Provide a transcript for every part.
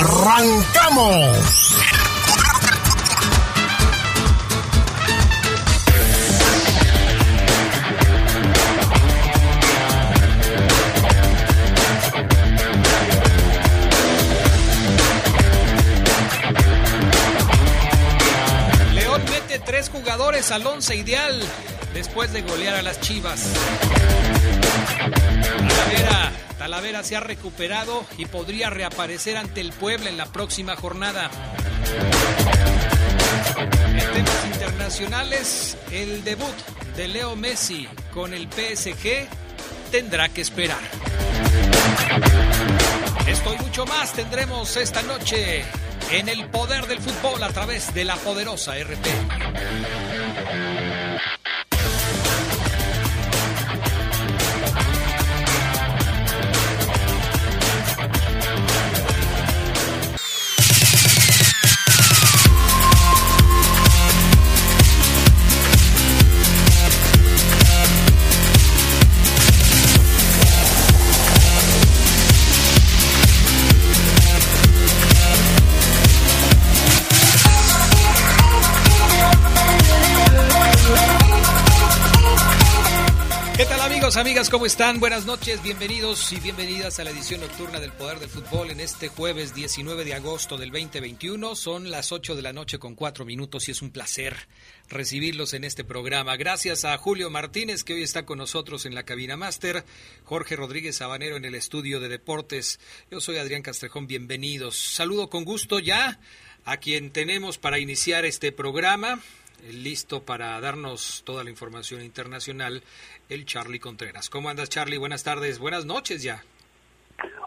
¡Arrancamos! León mete tres jugadores al once ideal después de golear a las Chivas. Talavera se ha recuperado y podría reaparecer ante el Puebla en la próxima jornada. En temas internacionales, el debut de Leo Messi con el PSG tendrá que esperar. Esto y mucho más tendremos esta noche en el poder del fútbol a través de la poderosa RP. Amigas? ¿Cómo están? Buenas noches, bienvenidos y bienvenidas a la edición nocturna del Poder del Fútbol en este jueves 19 de agosto del 2021. Son las 8 de la noche con 4 minutos y es un placer recibirlos en este programa. Gracias a Julio Martínez que hoy está con nosotros en la cabina máster, Jorge Rodríguez Sabanero en el estudio de deportes. Yo soy Adrián Castrejón, bienvenidos. Saludo con gusto ya a quien tenemos para iniciar este programa listo para darnos toda la información internacional, el Charlie Contreras. ¿Cómo andas, Charlie? Buenas tardes, buenas noches ya.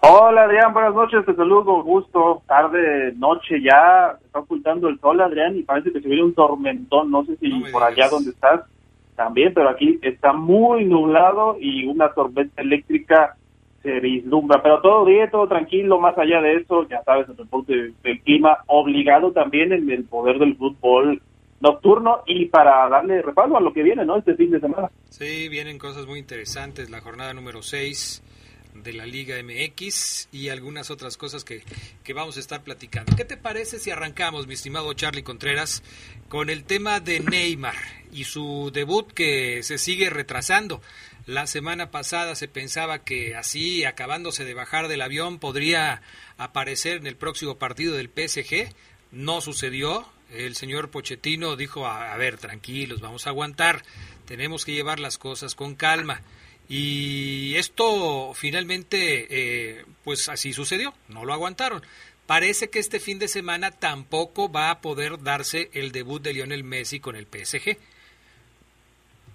Hola, Adrián, buenas noches, te saludo gusto. Tarde, noche ya, se está ocultando el sol, Adrián, y parece que se viene un tormentón. No sé si No por allá donde estás también, pero aquí está muy nublado y una tormenta eléctrica se vislumbra. Pero todo bien, todo tranquilo, más allá de eso, ya sabes, el reporte del clima, obligado también en el poder del fútbol nocturno y para darle respaldo a lo que viene, ¿no? Este fin de semana. Sí, vienen cosas muy interesantes, la jornada número 6 de la Liga MX y algunas otras cosas que, que vamos a estar platicando. ¿Qué te parece si arrancamos, mi estimado Charlie Contreras, con el tema de Neymar y su debut que se sigue retrasando? La semana pasada se pensaba que así, acabándose de bajar del avión, podría aparecer en el próximo partido del PSG. No sucedió. El señor Pochettino dijo, a, ver, tranquilos, vamos a aguantar. Tenemos que llevar las cosas con calma. Y esto finalmente, eh, pues así sucedió, no lo aguantaron. Parece que este fin de semana tampoco va a poder darse el debut de Lionel Messi con el PSG.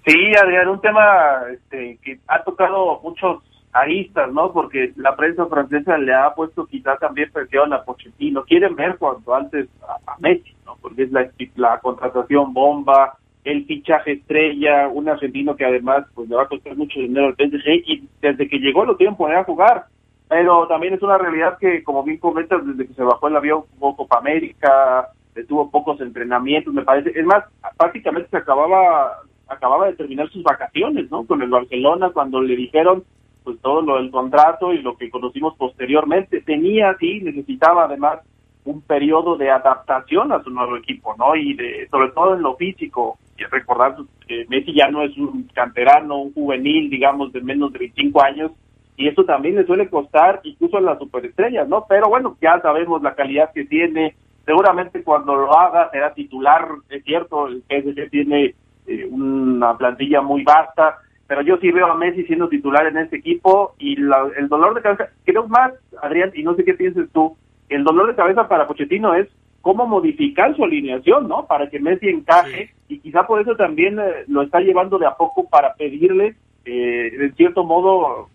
Sí, Adrián, un tema este, que ha tocado muchos aristas, ¿no? Porque la prensa francesa le ha puesto quizá también presión a Pochettino. Quieren ver cuanto antes a, a Messi, ¿no? Porque es la, la contratación bomba, el fichaje estrella, un argentino que además pues le va a costar mucho dinero al PSG y desde que llegó lo quieren poner a jugar. Pero también es una realidad que, como bien comentas, desde que se bajó el avión jugó Copa América, tuvo pocos entrenamientos, me parece. Es más, prácticamente se acababa acababa de terminar sus vacaciones, ¿no? Con el Barcelona, cuando le dijeron pues todo lo del contrato y lo que conocimos posteriormente. Tenía, sí, necesitaba además un periodo de adaptación a su nuevo equipo, ¿no? Y de, sobre todo en lo físico. Y recordar que Messi ya no es un canterano, un juvenil, digamos, de menos de 25 años, y eso también le suele costar incluso a las superestrellas, ¿no? Pero bueno, ya sabemos la calidad que tiene, seguramente cuando lo haga será titular, es cierto, el PSG tiene eh, una plantilla muy vasta, pero yo sí veo a Messi siendo titular en este equipo y la, el dolor de cabeza, creo más, Adrián, y no sé qué pienses tú, el dolor de cabeza para Pochettino es cómo modificar su alineación, ¿no? Para que Messi encaje Sí. y quizá por eso también eh, lo está llevando de a poco para pedirle, eh, de cierto modo,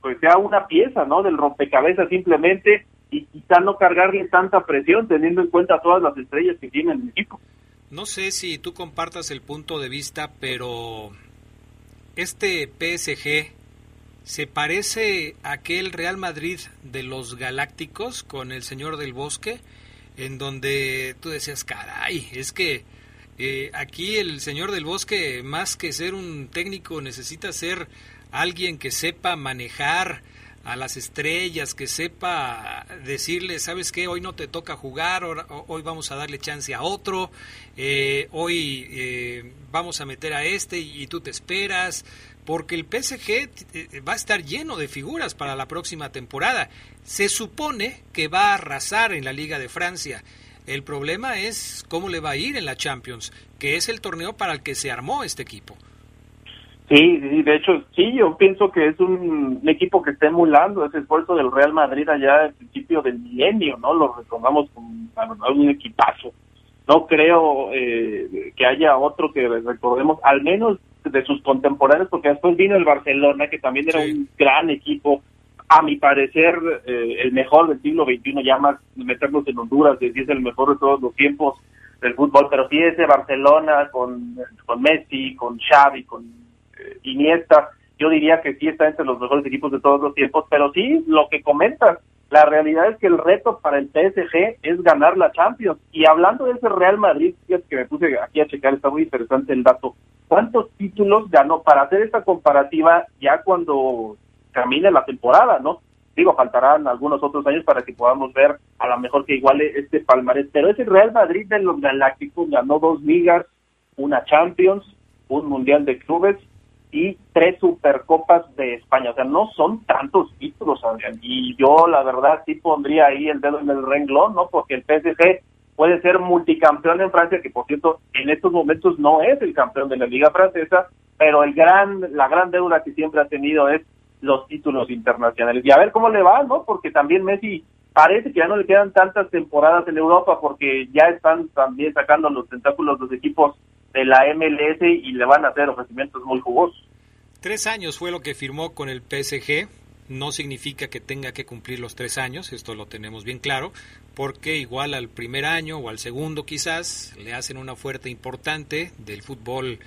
pues sea una pieza, ¿no? Del rompecabezas simplemente y quizá no cargarle tanta presión teniendo en cuenta todas las estrellas que tiene el equipo. No sé si tú compartas el punto de vista, pero este PSG se parece a aquel Real Madrid de los Galácticos con el Señor del Bosque, en donde tú decías, caray, es que eh, aquí el Señor del Bosque, más que ser un técnico, necesita ser alguien que sepa manejar a las estrellas, que sepa decirle, sabes qué, hoy no te toca jugar, hoy vamos a darle chance a otro, eh, hoy eh, vamos a meter a este y, tú te esperas, porque el PSG eh, va a estar lleno de figuras para la próxima temporada. Se supone que va a arrasar en la Liga de Francia. El problema es cómo le va a ir en la Champions, que es el torneo para el que se armó este equipo. Sí, de hecho, sí, yo pienso que es un, equipo que está emulando ese esfuerzo del Real Madrid allá al principio del milenio, ¿no? Lo retomamos como un equipazo. No creo eh, que haya otro que recordemos, al menos de sus contemporáneos, porque después vino el Barcelona, que también era un gran equipo, a mi parecer, eh, el mejor del siglo XXI, ya más meternos en Honduras, que es el mejor de todos los tiempos del fútbol, pero sí ese Barcelona con, con Messi, con Xavi, con Iniesta, yo diría que sí está entre los mejores equipos de todos los tiempos, pero sí, lo que comentas, la realidad es que el reto para el PSG es ganar la Champions. Y hablando de ese Real Madrid, que me puse aquí a checar, está muy interesante el dato. ¿Cuántos títulos ganó? Para hacer esta comparativa ya cuando camine la temporada, ¿no? Digo, faltarán algunos otros años para que podamos ver a lo mejor que iguale este palmarés. Pero ese Real Madrid de los Galácticos ganó dos ligas, una Champions, un Mundial de Clubes y tres Supercopas de España. O sea, no son tantos títulos, Adrián. Y yo, la verdad, sí pondría ahí el dedo en el renglón, ¿no? Porque el PSG puede ser multicampeón en Francia, que por cierto, en estos momentos no es el campeón de la Liga Francesa, pero el gran, la gran deuda que siempre ha tenido es los títulos internacionales. Y a ver cómo le va, ¿no? Porque también Messi parece que ya no le quedan tantas temporadas en Europa porque ya están también sacando los tentáculos los equipos de la MLS y le van a hacer ofrecimientos muy jugosos. Tres años fue lo que firmó con el PSG. No significa que tenga que cumplir los tres años, esto lo tenemos bien claro, porque igual al primer año o al segundo quizás le hacen una oferta importante del fútbol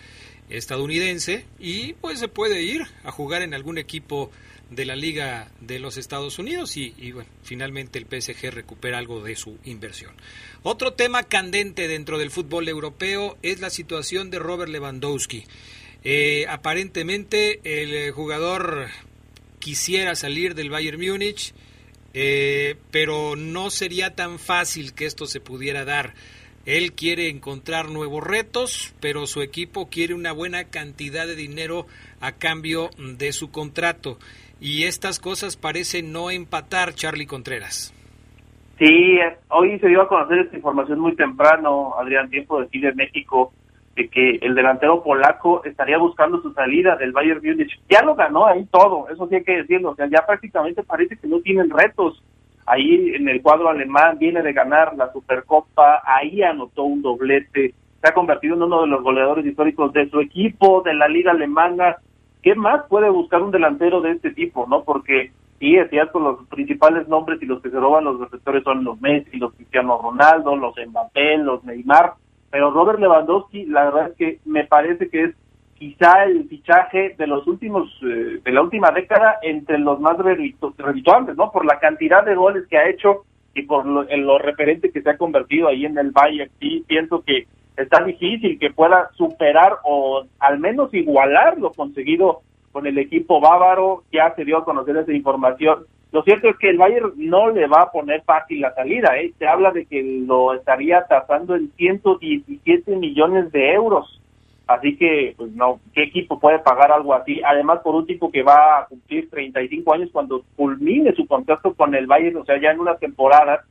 estadounidense y pues se puede ir a jugar en algún equipo de la Liga de los Estados Unidos y, bueno, finalmente el PSG recupera algo de su inversión. Otro tema candente dentro del fútbol europeo es la situación de Robert Lewandowski. Eh, aparentemente el jugador quisiera salir del Bayern Múnich, eh, pero no sería tan fácil que esto se pudiera dar. Él quiere encontrar nuevos retos, pero su equipo quiere una buena cantidad de dinero a cambio de su contrato y estas cosas parecen no empatar, Charlie Contreras. Sí, hoy se dio a conocer esta información muy temprano, Adrián, tiempo de de México, de que el delantero polaco estaría buscando su salida del Bayern Munich. Ya lo ganó ahí todo, eso sí hay que decirlo, o sea, ya prácticamente parece que no tienen retos. Ahí en el cuadro alemán viene de ganar la Supercopa, ahí anotó un doblete, se ha convertido en uno de los goleadores históricos de su equipo, de la liga alemana, ¿qué más puede buscar un delantero de este tipo, no? Porque sí, es cierto, los principales nombres y los que se roban los receptores son los Messi, los Cristiano Ronaldo, los Mbappé, los Neymar, pero Robert Lewandowski, la verdad es que me parece que es quizá el fichaje de los últimos, eh, de la última década entre los más redituantes, ¿no? Por la cantidad de goles que ha hecho y por lo, lo referente que se ha convertido ahí en el Bayern, sí, pienso que está difícil que pueda superar o al menos igualar lo conseguido con el equipo bávaro, ya se dio a conocer esa información. Lo cierto es que el Bayern no le va a poner fácil la salida, ¿eh? se habla de que lo estaría tasando en 117 millones de euros. Así que, pues no, ¿qué equipo puede pagar algo así? Además, por un tipo que va a cumplir 35 años cuando culmine su contrato con el Bayern, o sea, ya en una temporada,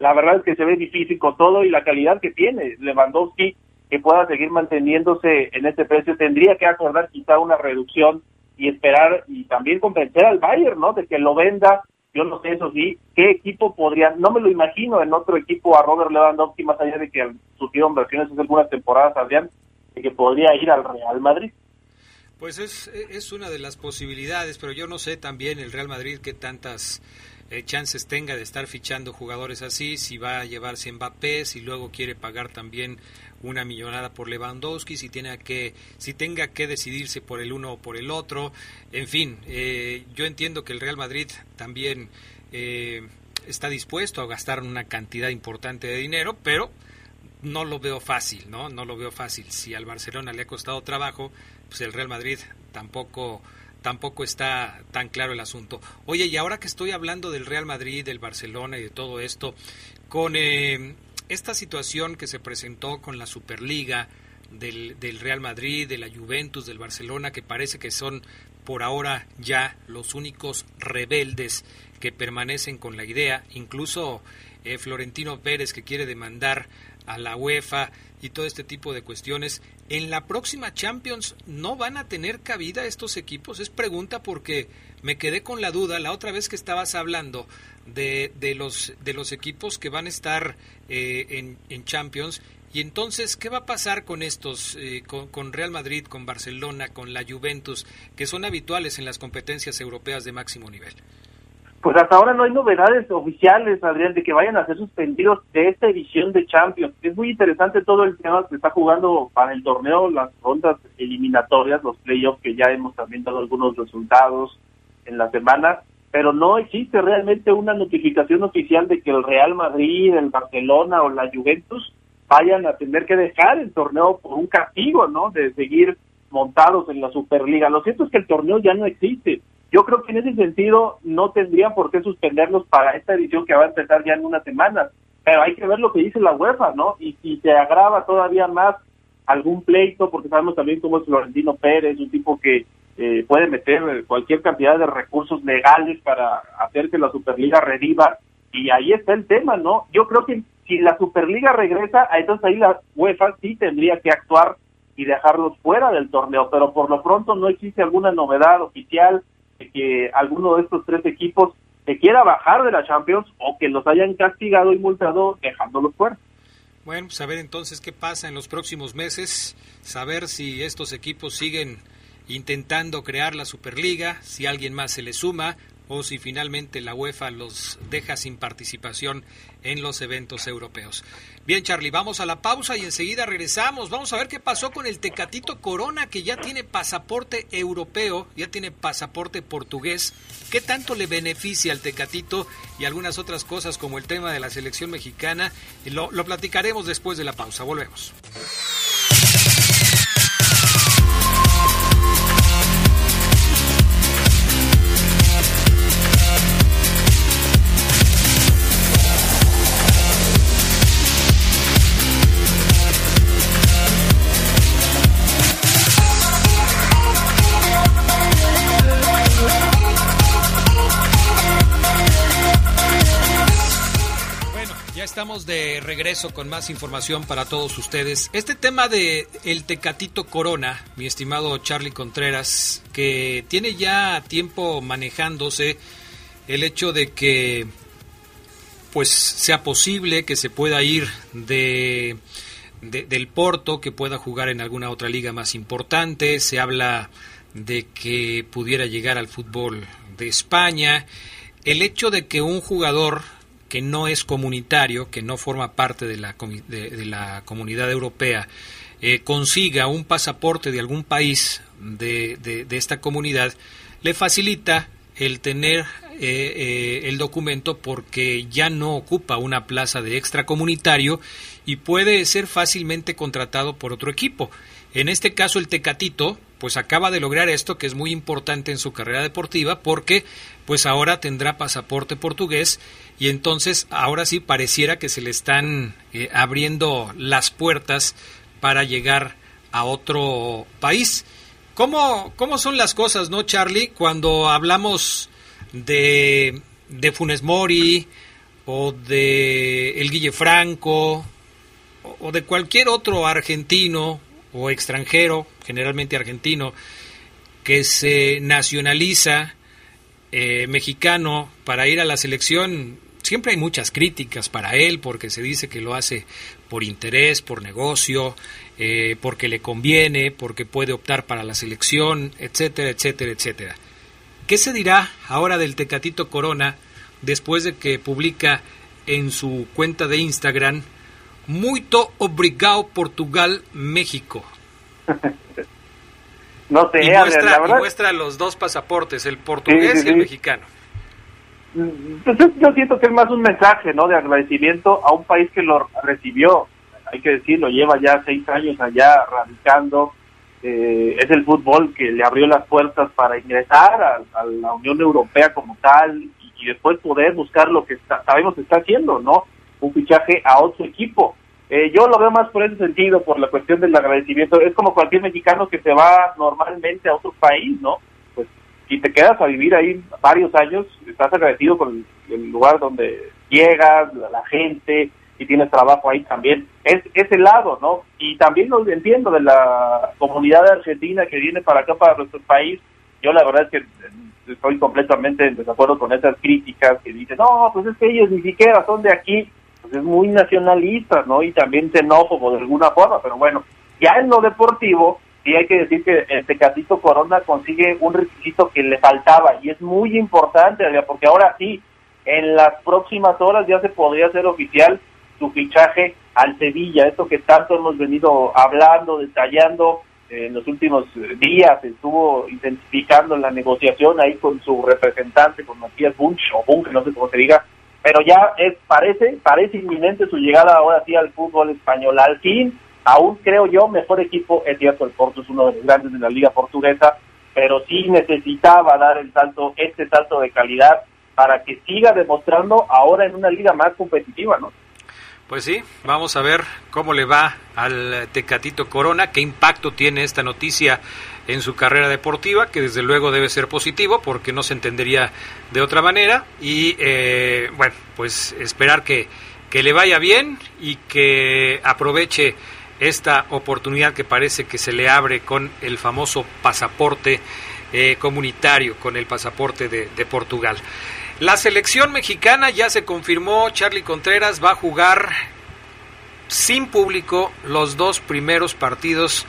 la verdad es que se ve difícil con todo y la calidad que tiene Lewandowski que pueda seguir manteniéndose en este precio tendría que acordar quizá una reducción y esperar y también convencer al Bayern, ¿no? De que lo venda. Yo no sé eso sí, qué equipo podría, no me lo imagino en otro equipo a Robert Lewandowski más allá de que sufrieron versiones hace algunas temporadas, Adrián, de que podría ir al Real Madrid. Pues es, es una de las posibilidades, pero yo no sé también el Real Madrid qué tantas eh, chances tenga de estar fichando jugadores así, si va a llevarse Mbappé, si luego quiere pagar también una millonada por Lewandowski, si tiene que, si tenga que decidirse por el uno o por el otro, en fin, eh, yo entiendo que el Real Madrid también eh, está dispuesto a gastar una cantidad importante de dinero, pero no lo veo fácil, ¿no? No lo veo fácil. Si al Barcelona le ha costado trabajo, pues el Real Madrid tampoco tampoco está tan claro el asunto. Oye, y ahora que estoy hablando del Real Madrid, del Barcelona y de todo esto, con eh, esta situación que se presentó con la Superliga del, del Real Madrid, de la Juventus, del Barcelona, que parece que son por ahora ya los únicos rebeldes que permanecen con la idea, incluso eh, Florentino Pérez que quiere demandar a la UEFA y todo este tipo de cuestiones. En la próxima Champions no van a tener cabida estos equipos. Es pregunta porque me quedé con la duda la otra vez que estabas hablando de, de los de los equipos que van a estar eh, en, en, Champions. Y entonces, ¿qué va a pasar con estos, eh, con, con Real Madrid, con Barcelona, con la Juventus, que son habituales en las competencias europeas de máximo nivel? Pues hasta ahora no hay novedades oficiales, Adrián, de que vayan a ser suspendidos de esta edición de Champions. Es muy interesante todo el tema que está jugando para el torneo, las rondas eliminatorias, los playoffs, que ya hemos también dado algunos resultados en la semana, pero no existe realmente una notificación oficial de que el Real Madrid, el Barcelona o la Juventus vayan a tener que dejar el torneo por un castigo, ¿no? De seguir montados en la Superliga. Lo cierto es que el torneo ya no existe yo creo que en ese sentido no tendrían por qué suspenderlos para esta edición que va a empezar ya en una semana. Pero hay que ver lo que dice la UEFA, ¿no? Y si se agrava todavía más algún pleito, porque sabemos también cómo es Florentino Pérez, un tipo que eh, puede meter cualquier cantidad de recursos legales para hacer que la Superliga reviva. Y ahí está el tema, ¿no? Yo creo que si la Superliga regresa, entonces ahí la UEFA sí tendría que actuar y dejarlos fuera del torneo, pero por lo pronto no existe alguna novedad oficial, que alguno de estos tres equipos se quiera bajar de la Champions o que los hayan castigado y multado dejándolos fuera. Bueno, pues entonces qué pasa en los próximos meses, saber si estos equipos siguen intentando crear la Superliga, si alguien más se le suma o si finalmente la UEFA los deja sin participación en los eventos europeos. Bien, Charlie, vamos a la pausa y enseguida regresamos. Vamos a ver qué pasó con el Tecatito Corona, que ya tiene pasaporte europeo, ya tiene pasaporte portugués. ¿Qué tanto le beneficia al Tecatito y algunas otras cosas como el tema de la selección mexicana? Lo, lo platicaremos después de la pausa. Volvemos. Estamos de regreso con más información para todos ustedes. Este tema de el Tecatito Corona, mi estimado Charlie Contreras, que tiene ya tiempo manejándose el hecho de que pues sea posible que se pueda ir de, del Porto, que pueda jugar en alguna otra liga más importante, se habla de que pudiera llegar al fútbol de España. El hecho de que un jugador que no es comunitario, que no forma parte de la, de, la comunidad europea, eh, consiga un pasaporte de algún país de, de, esta comunidad, le facilita el tener eh, eh, el documento porque ya no ocupa una plaza de extracomunitario y puede ser fácilmente contratado por otro equipo. En este caso el Tecatito pues acaba de lograr esto que es muy importante en su carrera deportiva porque pues ahora tendrá pasaporte portugués y entonces ahora sí pareciera que se le están eh, abriendo las puertas para llegar a otro país. ¿Cómo, ¿Cómo son las cosas, no, Charlie, cuando hablamos de, de Funes Mori o de el Guille Franco o de cualquier otro argentino o extranjero, generalmente argentino, que se nacionaliza eh, mexicano para ir a la selección siempre hay muchas críticas para él porque se dice que lo hace por interés, por negocio, eh, porque le conviene, porque puede optar para la selección, etcétera, etcétera, etcétera. ¿Qué se dirá ahora del Tecatito Corona después de que publica en su cuenta de Instagram, Muito obrigado Portugal, México. no sé, y muestra, la muestra los dos pasaportes, el portugués y el mexicano. Entonces mm, yo siento que es más un mensaje, ¿no? De agradecimiento a un país que lo recibió, hay que decirlo, lleva ya seis años allá radicando, eh, es el fútbol que le abrió las puertas para ingresar a, la Unión Europea como tal y, después poder buscar lo que sabemos que está haciendo, ¿no? Un fichaje a otro equipo. Eh, yo lo veo más por ese sentido, por la cuestión del agradecimiento. Es como cualquier mexicano que se va normalmente a otro país, ¿no? Pues si te quedas a vivir ahí varios años, estás agradecido con el lugar donde llegas, la gente, y tienes trabajo ahí también. Es ese lado, ¿no? Y también lo entiendo de la comunidad argentina que viene para acá, para nuestro país. Yo la verdad es que eh, estoy completamente en desacuerdo con esas críticas que dicen, no, pues es que ellos ni siquiera son de aquí. Pues es muy nacionalista, ¿no? Y también xenófobo de alguna forma, pero bueno, ya en lo deportivo, sí hay que decir que el Tecatito Corona consigue un requisito que le faltaba y es muy importante, porque ahora sí, en las próximas horas ya se podría hacer oficial su fichaje al Sevilla, esto que tanto hemos venido hablando, detallando en los últimos días, estuvo intensificando la negociación ahí con su representante, con Matías Bunch, o Bunch, no sé cómo se diga, pero ya es, parece, parece inminente su llegada ahora sí al fútbol español. Al fin, aún creo yo, mejor equipo, es cierto, el Porto es uno de los grandes de la liga portuguesa, pero sí necesitaba dar el salto, este salto de calidad, para que siga demostrando ahora en una liga más competitiva, ¿no? Pues sí, vamos a ver cómo le va al Tecatito Corona, qué impacto tiene esta noticia en su carrera deportiva, que desde luego debe ser positivo porque no se entendería de otra manera. Y eh, bueno, pues esperar que, que le vaya bien y que aproveche esta oportunidad que parece que se le abre con el famoso pasaporte eh, comunitario, con el pasaporte de, de Portugal. La selección mexicana ya se confirmó, Charlie Contreras va a jugar sin público los dos primeros partidos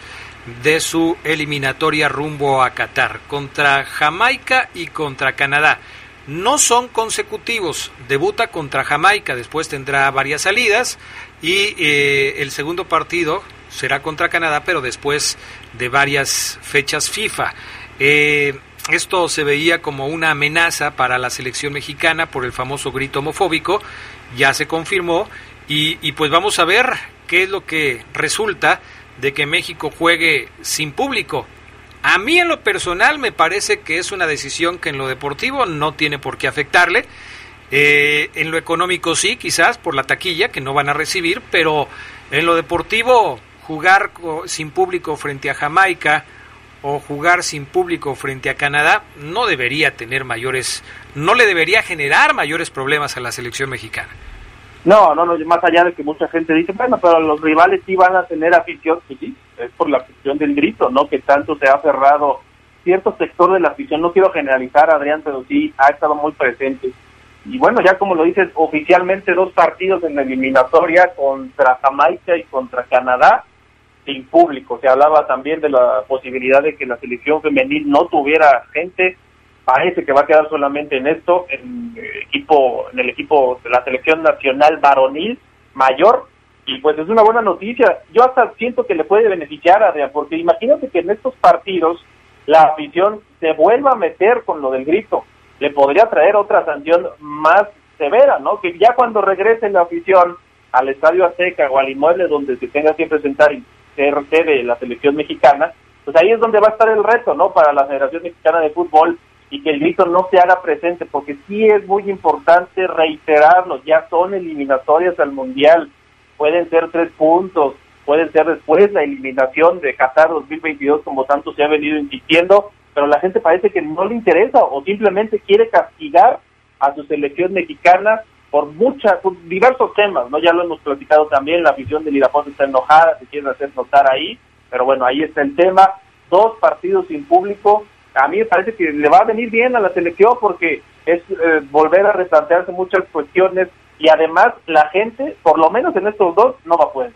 de su eliminatoria rumbo a Qatar, contra Jamaica y contra Canadá. No son consecutivos, debuta contra Jamaica, después tendrá varias salidas y eh, el segundo partido será contra Canadá, pero después de varias fechas FIFA. Eh, esto se veía como una amenaza para la selección mexicana por el famoso grito homofóbico, ya se confirmó y, y, pues vamos a ver qué es lo que resulta de que México juegue sin público. A mí en lo personal me parece que es una decisión que en lo deportivo no tiene por qué afectarle. Eh, en lo económico sí, quizás por la taquilla que no van a recibir, pero en lo deportivo jugar sin público frente a Jamaica, o jugar sin público frente a Canadá no debería tener mayores, no le debería generar mayores problemas a la selección mexicana. No, no, no, más allá de que mucha gente dice, bueno, pero los rivales sí van a tener afición, sí, sí, es por la afición del grito, ¿no? Que tanto se ha cerrado cierto sector de la afición, no quiero generalizar, Adrián, pero sí ha estado muy presente. Y bueno, ya como lo dices, oficialmente dos partidos en la eliminatoria contra Jamaica y contra Canadá, sin público. Se hablaba también de la posibilidad de que la selección femenil no tuviera gente. Parece que va a quedar solamente en esto, en equipo, en el equipo de la selección nacional varonil mayor. Y pues es una buena noticia. Yo hasta siento que le puede beneficiar a Adrián, porque imagínate que en estos partidos la afición se vuelva a meter con lo del grito. Le podría traer otra sanción más severa, ¿no? Que ya cuando regrese la afición al Estadio Azteca o al inmueble donde se tenga que presentar CRT de la selección mexicana, pues ahí es donde va a estar el reto, ¿no? Para la Federación Mexicana de Fútbol y que el grito no se haga presente, porque sí es muy importante reiterarlo, ya son eliminatorias al Mundial, pueden ser tres puntos, pueden ser después la eliminación de Qatar 2022, como tanto se ha venido insistiendo, pero la gente parece que no le interesa o simplemente quiere castigar a su selección mexicana por muchas, por diversos temas, ¿no? Ya lo hemos platicado también, la afición del Irapuato está enojada, se quiere hacer notar ahí, pero bueno, ahí está el tema, dos partidos sin público, a mí me parece que le va a venir bien a la selección porque es eh, volver a replantearse muchas cuestiones y además la gente, por lo menos en estos dos, no va a poder.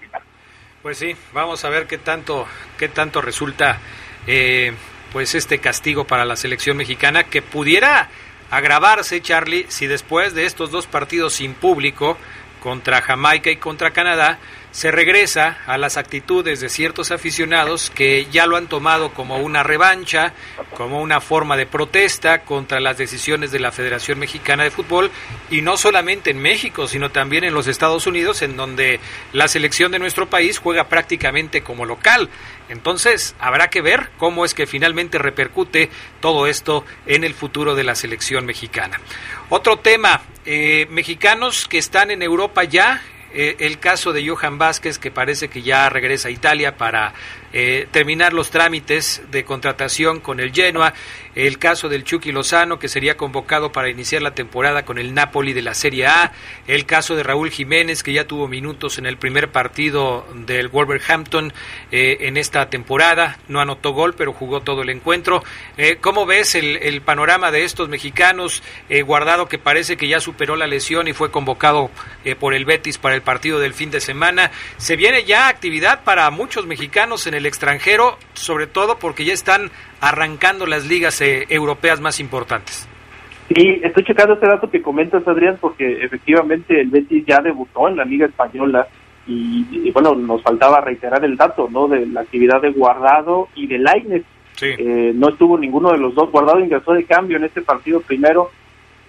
Pues sí, vamos a ver qué tanto, qué tanto resulta eh, pues este castigo para la selección mexicana que pudiera agravarse, Charlie, si después de estos dos partidos sin público, contra Jamaica y contra Canadá, se regresa a las actitudes de ciertos aficionados que ya lo han tomado como una revancha, como una forma de protesta contra las decisiones de la Federación Mexicana de Fútbol y no solamente en México, sino también en los Estados Unidos, en donde la selección de nuestro país juega prácticamente como local. Entonces, habrá que ver cómo es que finalmente repercute todo esto en el futuro de la selección mexicana. Otro tema, eh, mexicanos que están en Europa ya, eh, el caso de Johan Vázquez, que parece que ya regresa a Italia para eh, terminar los trámites de contratación con el Genoa, el caso del Chucky Lozano, que sería convocado para iniciar la temporada con el Napoli de la Serie A, el caso de Raúl Jiménez, que ya tuvo minutos en el primer partido del Wolverhampton eh, en esta temporada, no anotó gol, pero jugó todo el encuentro. Eh, ¿Cómo ves el, el, panorama de estos mexicanos? Eh, Guardado, que parece que ya superó la lesión y fue convocado por el Betis para el partido del fin de semana. Se viene ya actividad para muchos mexicanos en el extranjero, sobre todo porque ya están arrancando las ligas eh, europeas más importantes. Sí, estoy checando este dato que comentas, Adrián, porque efectivamente el Betis ya debutó en la Liga Española y, y bueno, nos faltaba reiterar el dato, ¿no? De la actividad de Guardado y de Lainez. Sí. Eh, no estuvo ninguno de los dos. Guardado ingresó de cambio en este partido primero.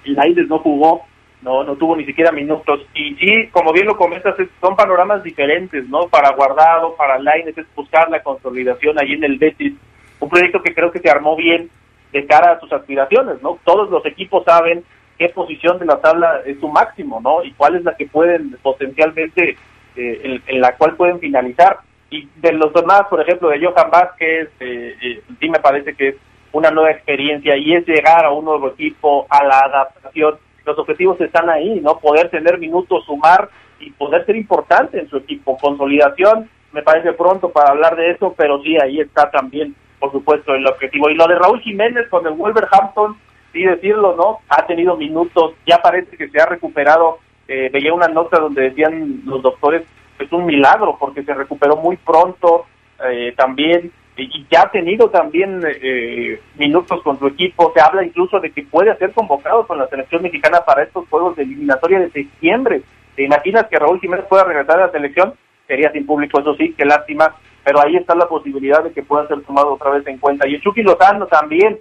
Lainez no jugó, no no tuvo ni siquiera minutos. Y sí, como bien lo comentas, son panoramas diferentes, ¿no? Para Guardado, para Lainez es buscar la consolidación ahí en el Betis. Un proyecto que creo que se armó bien de cara a sus aspiraciones, ¿no? Todos los equipos saben qué posición de la tabla es su máximo, ¿no? Y cuál es la que pueden potencialmente, eh, en, en, la cual pueden finalizar. Y de los demás, por ejemplo, de Johan Vázquez, eh, eh, sí me parece que es una nueva experiencia y es llegar a un nuevo equipo, a la adaptación. Los objetivos están ahí, ¿no? Poder tener minutos, sumar y poder ser importante en su equipo. Consolidación, me parece pronto para hablar de eso, pero sí, ahí está también por supuesto, el objetivo. Y lo de Raúl Jiménez con el Wolverhampton, sí decirlo, ¿no? Ha tenido minutos, ya parece que se ha recuperado. Eh, veía una nota donde decían los doctores, es un milagro porque se recuperó muy pronto eh, también y ya ha tenido también eh, minutos con su equipo. Se habla incluso de que puede ser convocado con la selección mexicana para estos juegos de eliminatoria de septiembre. ¿Te imaginas que Raúl Jiménez pueda regresar a la selección? Sería sin público, eso sí, qué lástima pero ahí está la posibilidad de que pueda ser tomado otra vez en cuenta. Y el Chucky Lozano también,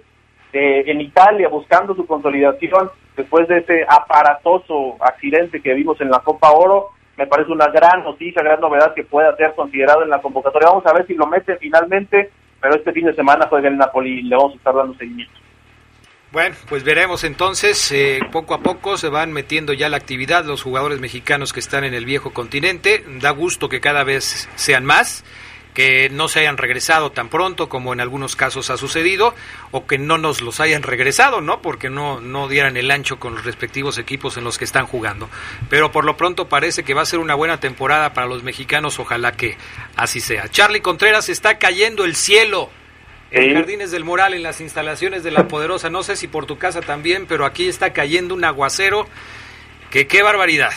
eh, en Italia, buscando su consolidación después de ese aparatoso accidente que vimos en la Copa Oro, me parece una gran noticia, gran novedad que pueda ser considerado en la convocatoria. Vamos a ver si lo mete finalmente, pero este fin de semana juega el Napoli y le vamos a estar dando seguimiento. Bueno, pues veremos entonces, eh, poco a poco se van metiendo ya la actividad los jugadores mexicanos que están en el viejo continente. Da gusto que cada vez sean más que no se hayan regresado tan pronto como en algunos casos ha sucedido o que no nos los hayan regresado, ¿no? Porque no no dieran el ancho con los respectivos equipos en los que están jugando. Pero por lo pronto parece que va a ser una buena temporada para los mexicanos, ojalá que así sea. Charlie Contreras está cayendo el cielo. En Jardines del Moral, en las instalaciones de La Poderosa, no sé si por tu casa también, pero aquí está cayendo un aguacero que qué barbaridad.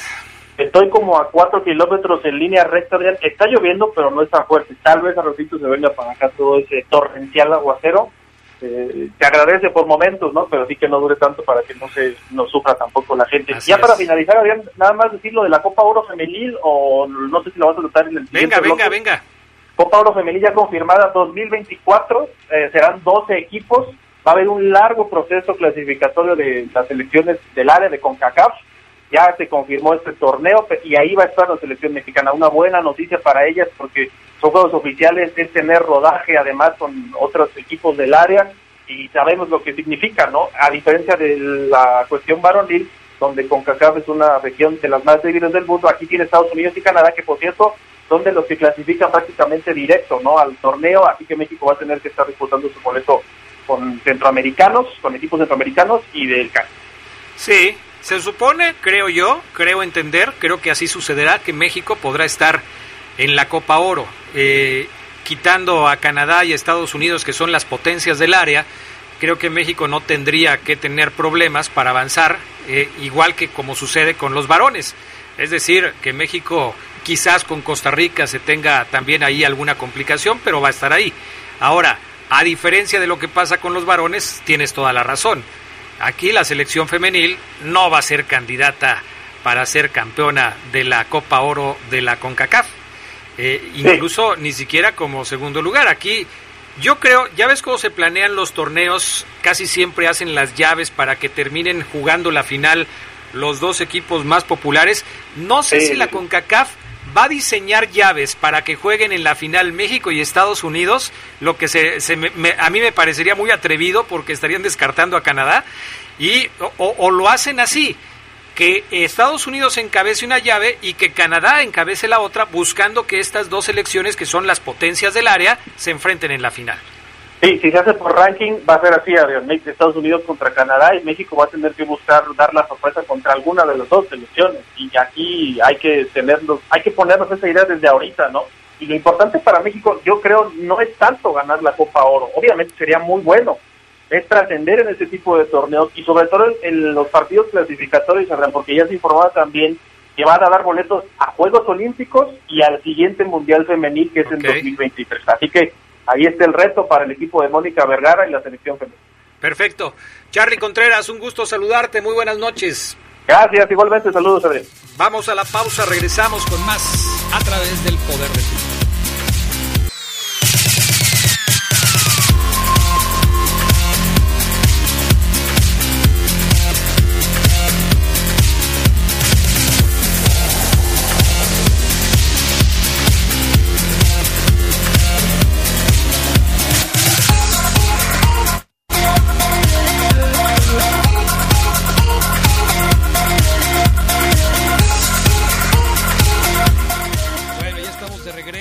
Estoy como a cuatro kilómetros en línea recta. Está lloviendo, pero no es tan fuerte. Tal vez a ratito se venga para acá todo ese torrencial aguacero. Eh, te agradece por momentos, ¿no? Pero sí que no dure tanto para que no se no sufra tampoco la gente. Así ya es. para finalizar, habían nada más decir lo de la Copa Oro Femenil o no sé si lo vas a tratar en el Venga, siguiente venga, bloque. venga. Copa Oro Femenil ya confirmada 2024, eh, serán 12 equipos, va a haber un largo proceso clasificatorio de las selecciones del área de CONCACAF, ya se confirmó este torneo y ahí va a estar la selección mexicana, una buena noticia para ellas porque son juegos oficiales, es tener rodaje además con otros equipos del área y sabemos lo que significa, ¿no? A diferencia de la cuestión varonil, donde CONCACAF es una región de las más débiles del mundo, aquí tiene Estados Unidos y Canadá, que por cierto son de los que clasifican prácticamente directo ¿no? al torneo, así que México va a tener que estar disputando su boleto con centroamericanos, con equipos centroamericanos y del CAN. Sí, se supone, creo yo, creo entender, creo que así sucederá, que México podrá estar en la Copa Oro, eh, quitando a Canadá y Estados Unidos, que son las potencias del área. Creo que México no tendría que tener problemas para avanzar, eh, igual que como sucede con los varones. Es decir, que México quizás con Costa Rica se tenga también ahí alguna complicación, pero va a estar ahí. Ahora, a diferencia de lo que pasa con los varones, tienes toda la razón. Aquí la selección femenil no va a ser candidata para ser campeona de la Copa Oro de la CONCACAF. Eh, incluso ni siquiera como segundo lugar. Aquí yo creo, ya ves cómo se planean los torneos, casi siempre hacen las llaves para que terminen jugando la final los dos equipos más populares. No sé si la CONCACAF va a diseñar llaves para que jueguen en la final México y Estados Unidos, lo que se, a mí me parecería muy atrevido porque estarían descartando a Canadá, y, o, lo hacen así, que Estados Unidos encabece una llave y que Canadá encabece la otra, buscando que estas dos selecciones, que son las potencias del área, se enfrenten en la final. Sí, si se hace por ranking, va a ser así, Adrián. Estados Unidos contra Canadá y México va a tener que buscar dar la sorpresa contra alguna de las dos selecciones. Y aquí hay que tenerlos, hay que ponernos esa idea desde ahorita, ¿no? Y lo importante para México, yo creo, no es tanto ganar la Copa Oro. Obviamente sería muy bueno, es trascender en ese tipo de torneos y sobre todo en, los partidos clasificatorios, porque ya se informaba también que van a dar boletos a Juegos Olímpicos y al siguiente Mundial Femenil que es en 2023. Así que ahí está el reto para el equipo de Mónica Vergara y la selección femenil. Perfecto. Charly Contreras, un gusto saludarte. Muy buenas noches. Gracias, igualmente. Saludos, Adrián. Vamos a la pausa, regresamos con más a través del Poder de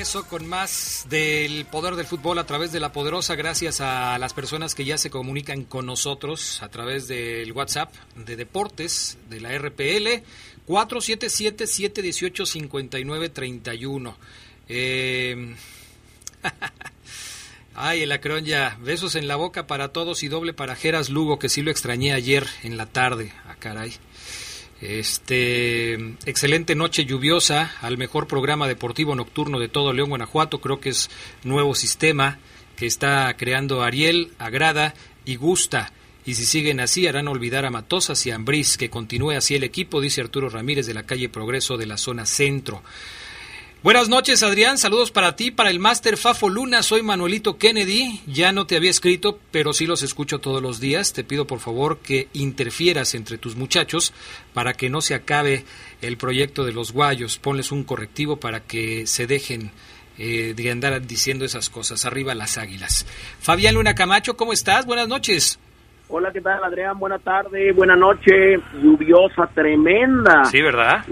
Con más del poder del fútbol a través de la poderosa, gracias a las personas que ya se comunican con nosotros a través del WhatsApp de deportes de la RPL 477-718-5931. Eh... Ay, el acrón ya. Besos en la boca para todos y doble para Geras Lugo, que sí lo extrañé ayer en la tarde. Ah, caray. Este, excelente noche lluviosa al mejor programa deportivo nocturno de todo León, Guanajuato. Creo que es nuevo sistema que está creando Ariel, agrada y gusta. Y si siguen así, harán olvidar a Matosas y a. Que continúe así el equipo, dice Arturo Ramírez de la calle Progreso de la zona centro. Buenas noches, Adrián. Saludos para ti, para el Máster Fafo Luna. Soy Manuelito Kennedy. Ya no te había escrito, pero sí los escucho todos los días. Te pido por favor que interfieras entre tus muchachos para que no se acabe el proyecto de los guayos. Ponles un correctivo para que se dejen eh, de andar diciendo esas cosas. Arriba las águilas. Fabián Luna Camacho, ¿cómo estás? Buenas noches. Hola, ¿qué tal, Adrián? Buena tarde, buena noche. Lluviosa, tremenda. Sí, ¿verdad?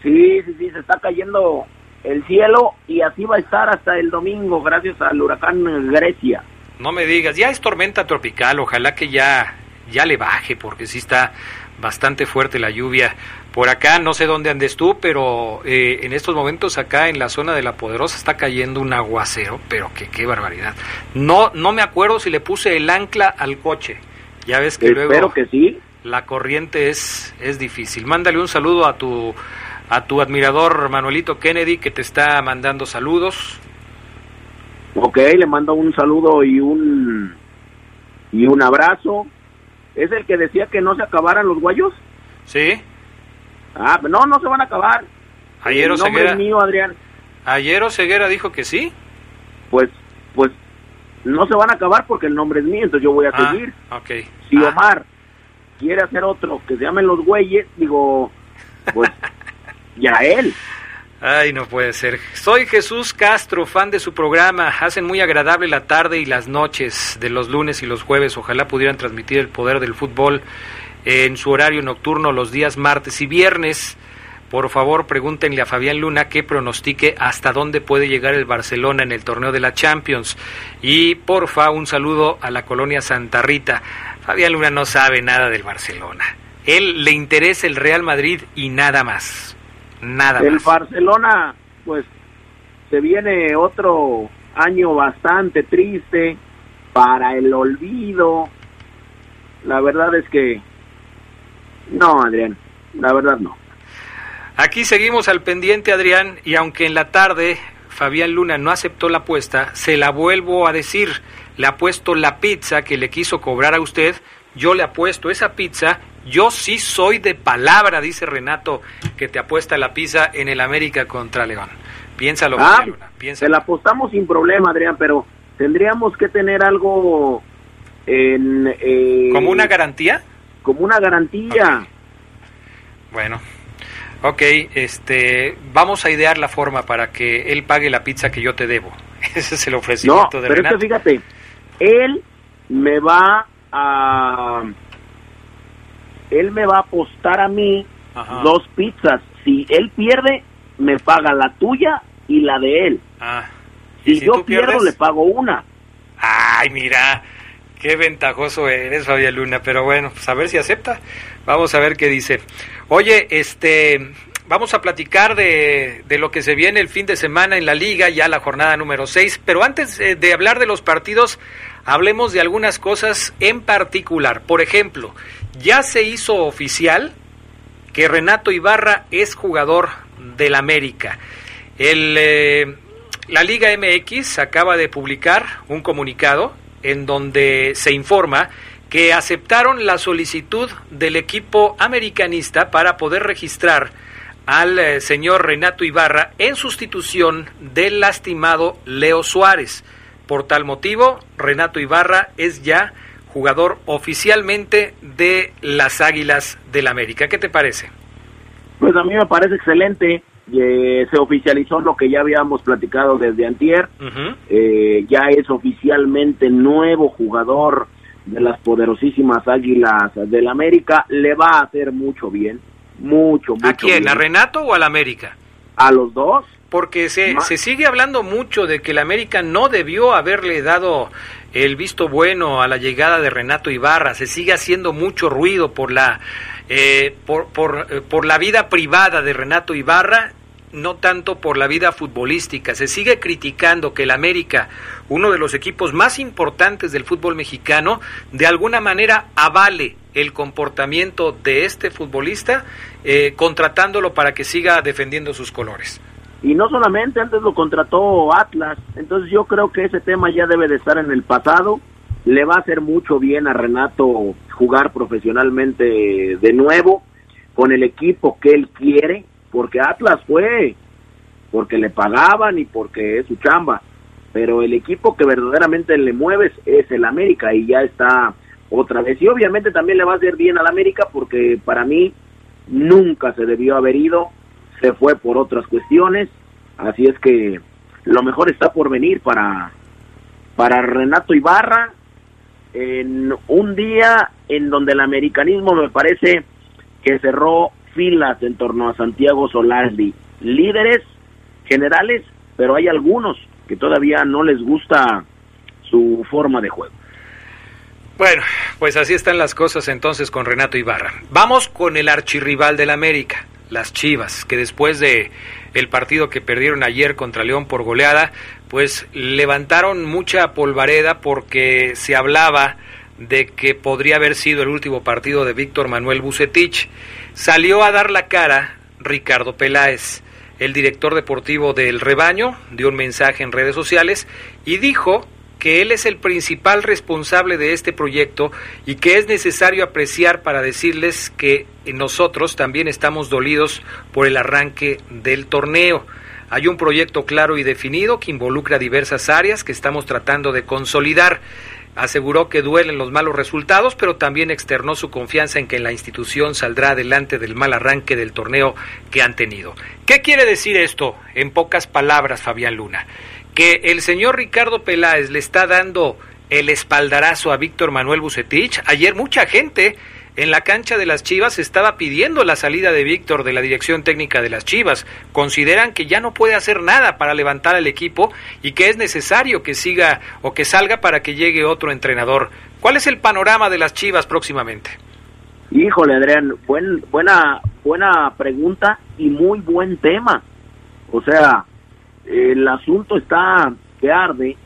Sí, sí, sí, se está cayendo el cielo y así va a estar hasta el domingo gracias al huracán Grecia. No me digas, ya es tormenta tropical, ojalá que ya ya le baje porque sí está bastante fuerte la lluvia. Por acá no sé dónde andes tú, pero eh, en estos momentos acá en la zona de la Poderosa está cayendo un aguacero, pero que qué barbaridad. No no me acuerdo si le puse el ancla al coche. Ya ves que Espero que sí. La corriente es es difícil. Mándale un saludo a tu a tu admirador Manuelito Kennedy que te está mandando saludos. Ok, le mando un saludo y un y un abrazo. ¿Es el que decía que no se acabaran los guayos? Sí. Ah, no, no se van a acabar. Ayer o Ceguera. mío, Adrián. Ayer Ceguera dijo que sí. Pues, pues, no se van a acabar porque el nombre es mío, entonces yo voy a ah, seguir. Okay. Si ah. Omar quiere hacer otro que se llamen los güeyes, digo, pues ya él. Ay, no puede ser. Soy Jesús Castro, fan de su programa. Hacen muy agradable la tarde y las noches de los lunes y los jueves. Ojalá pudieran transmitir el poder del fútbol en su horario nocturno los días martes y viernes. Por favor, pregúntenle a Fabián Luna que pronostique hasta dónde puede llegar el Barcelona en el torneo de la Champions. Y porfa, un saludo a la colonia Santa Rita. Fabián Luna no sabe nada del Barcelona. Él le interesa el Real Madrid y nada más. Nada El Barcelona, pues, se viene otro año bastante triste para el olvido. La verdad es que no, Adrián, la verdad no. Aquí seguimos al pendiente, Adrián, y aunque en la tarde Fabián Luna no aceptó la apuesta, se la vuelvo a decir. Le ha puesto la pizza que le quiso cobrar a usted yo le apuesto esa pizza. Yo sí soy de palabra, dice Renato, que te apuesta la pizza en el América contra León. Piénsalo, Ah, Luna, piénsalo. la apostamos sin problema, Adrián, pero tendríamos que tener algo en... eh, ¿Como una garantía? como una garantía. Bueno, ok, este, vamos a idear la forma para que él pague la pizza que yo te debo. Ese es el No, ofrecimiento de pero es Renato. que fíjate, él me va a... Él me va a apostar a mí Ajá. dos pizzas. Si él pierde, me paga la tuya y la de él. Ah, ¿y Si, yo pierdo, pierdes? le pago una. Ay, mira, qué ventajoso eres, Fabián Luna. Pero bueno, pues a ver si acepta. Vamos a ver qué dice. Oye, este, vamos a platicar de, de lo que se viene el fin de semana en la liga, ya la jornada número 6. Pero antes eh, de hablar de los partidos, hablemos de algunas cosas en particular. Por ejemplo, ya se hizo oficial que Renato Ibarra es jugador del América. El, eh, la Liga MX acaba de publicar un comunicado en donde se informa que aceptaron la solicitud del equipo americanista para poder registrar al eh, señor Renato Ibarra en sustitución del lastimado Leo Suárez. Por tal motivo, Renato Ibarra es ya jugador oficialmente de las Águilas del América. ¿Qué te parece? Pues a mí me parece excelente. Eh, se oficializó lo que ya habíamos platicado desde antier. Eh, ya es oficialmente nuevo jugador de las poderosísimas Águilas del América. Le va a hacer mucho bien. Mucho, mucho ¿A quién? bien. ¿A Renato o al América? A los dos. Porque se, se sigue hablando mucho de que el América no debió haberle dado el visto bueno a la llegada de Renato Ibarra. Se sigue haciendo mucho ruido por la, eh, por, por, eh, por la vida privada de Renato Ibarra, no tanto por la vida futbolística. Se sigue criticando que el América, uno de los equipos más importantes del fútbol mexicano, de alguna manera avale el comportamiento de este futbolista, eh, contratándolo para que siga defendiendo sus colores. Y no solamente, antes lo contrató Atlas. Entonces yo creo que ese tema ya debe de estar en el pasado. Le va a hacer mucho bien a Renato jugar profesionalmente de nuevo con el equipo que él quiere, porque Atlas fue porque le pagaban y porque es su chamba. Pero el equipo que verdaderamente le mueves es el América y ya está otra vez. Y obviamente también le va a hacer bien al América porque para mí nunca se debió haber ido, se fue por otras cuestiones, así es que lo mejor está por venir para, para Renato Ibarra en un día en donde el americanismo me parece que cerró filas en torno a Santiago Solari, líderes generales, pero hay algunos que todavía no les gusta su forma de juego. Bueno, pues así están las cosas entonces con Renato Ibarra. Vamos con el archirrival del América, las Chivas, que después de el partido que perdieron ayer contra León por goleada, pues levantaron mucha polvareda porque se hablaba de que podría haber sido el último partido de Víctor Manuel Bucetich. Salió a dar la cara Ricardo Peláez, el director deportivo del rebaño, dio un mensaje en redes sociales y dijo que él es el principal responsable de este proyecto y que es necesario apreciar para decirles que nosotros también estamos dolidos por el arranque del torneo. Hay un proyecto claro y definido que involucra diversas áreas que estamos tratando de consolidar. Aseguró que duelen los malos resultados, pero también externó su confianza en que la institución saldrá adelante del mal arranque del torneo que han tenido. ¿Qué quiere decir esto en pocas palabras, Fabián Luna? Que el señor Ricardo Peláez le está dando el espaldarazo a Víctor Manuel Bucetich. Ayer mucha gente en la cancha de las Chivas estaba pidiendo la salida de Víctor de la dirección técnica de las Chivas. Consideran que ya no puede hacer nada para levantar al equipo y que es necesario que siga o que salga para que llegue otro entrenador. ¿Cuál es el panorama de las Chivas próximamente? Híjole, Adrián, buen, buena, buena pregunta y muy buen tema. O sea, el asunto está que arde